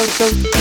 go, go, go.